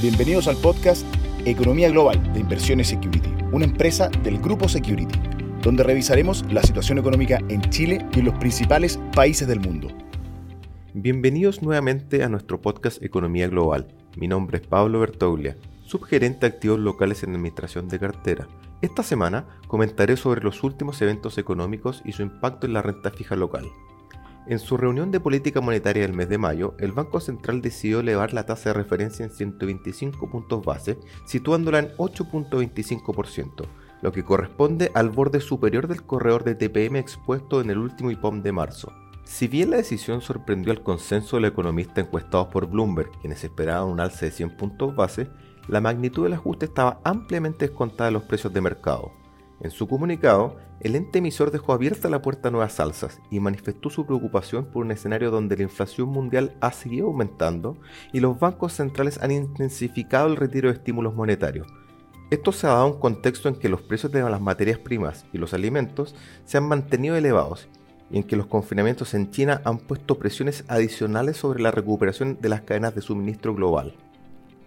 Bienvenidos al podcast Economía Global de Inversiones Security, una empresa del grupo Security, donde revisaremos la situación económica en Chile y en los principales países del mundo. Bienvenidos nuevamente a nuestro podcast Economía Global. Mi nombre es Pablo Bertoglia, subgerente de activos locales en administración de cartera. Esta semana comentaré sobre los últimos eventos económicos y su impacto en la renta fija local. En su reunión de política monetaria del mes de mayo, el Banco Central decidió elevar la tasa de referencia en 125 puntos base, situándola en 8.25%, lo que corresponde al borde superior del corredor de TPM expuesto en el último IPOM de marzo. Si bien la decisión sorprendió al consenso de los economistas encuestados por Bloomberg, quienes esperaban un alza de 100 puntos base, la magnitud del ajuste estaba ampliamente descontada de los precios de mercado. En su comunicado, el ente emisor dejó abierta la puerta a nuevas alzas y manifestó su preocupación por un escenario donde la inflación mundial ha seguido aumentando y los bancos centrales han intensificado el retiro de estímulos monetarios. Esto se ha dado en un contexto en que los precios de las materias primas y los alimentos se han mantenido elevados y en que los confinamientos en China han puesto presiones adicionales sobre la recuperación de las cadenas de suministro global.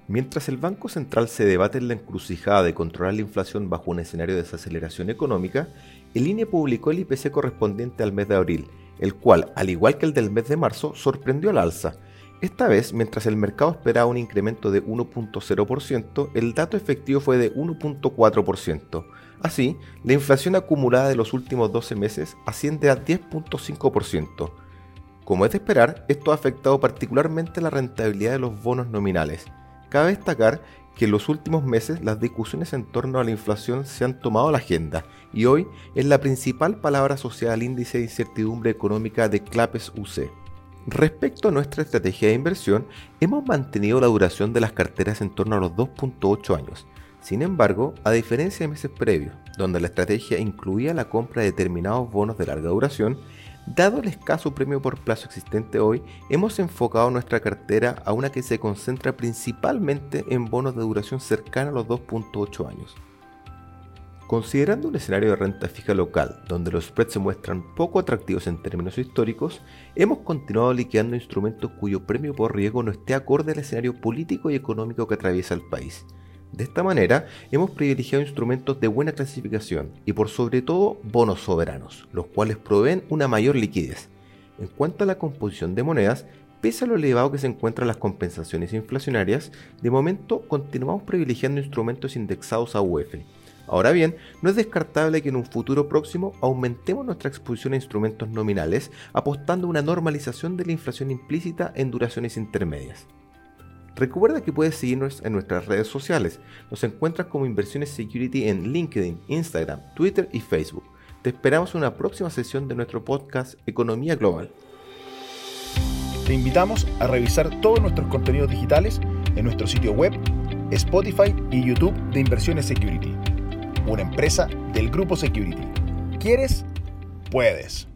Mientras el Banco Central se debate en la encrucijada de controlar la inflación bajo un escenario de desaceleración económica, el INE publicó el IPC correspondiente al mes de abril, el cual, al igual que el del mes de marzo, sorprendió al alza. Esta vez, mientras el mercado esperaba un incremento de 1.0%, el dato efectivo fue de 1.4%. Así, la inflación acumulada de los últimos 12 meses asciende a 10.5%. Como es de esperar, esto ha afectado particularmente la rentabilidad de los bonos nominales, Cabe destacar que en los últimos meses las discusiones en torno a la inflación se han tomado la agenda y hoy es la principal palabra asociada al índice de incertidumbre económica de CLAPES UC. Respecto a nuestra estrategia de inversión, hemos mantenido la duración de las carteras en torno a los 2.8 años. Sin embargo, a diferencia de meses previos, donde la estrategia incluía la compra de determinados bonos de larga duración, Dado el escaso premio por plazo existente hoy, hemos enfocado nuestra cartera a una que se concentra principalmente en bonos de duración cercana a los 2.8 años. Considerando un escenario de renta fija local donde los spreads se muestran poco atractivos en términos históricos, hemos continuado liquidando instrumentos cuyo premio por riesgo no esté acorde al escenario político y económico que atraviesa el país. De esta manera, hemos privilegiado instrumentos de buena clasificación y por sobre todo bonos soberanos, los cuales proveen una mayor liquidez. En cuanto a la composición de monedas, pese a lo elevado que se encuentran las compensaciones inflacionarias, de momento continuamos privilegiando instrumentos indexados a UF. Ahora bien, no es descartable que en un futuro próximo aumentemos nuestra exposición a instrumentos nominales, apostando a una normalización de la inflación implícita en duraciones intermedias. Recuerda que puedes seguirnos en nuestras redes sociales. Nos encuentras como Inversiones Security en LinkedIn, Instagram, Twitter y Facebook. Te esperamos en una próxima sesión de nuestro podcast Economía Global. Te invitamos a revisar todos nuestros contenidos digitales en nuestro sitio web, Spotify y YouTube de Inversiones Security, una empresa del grupo Security. ¿Quieres? Puedes.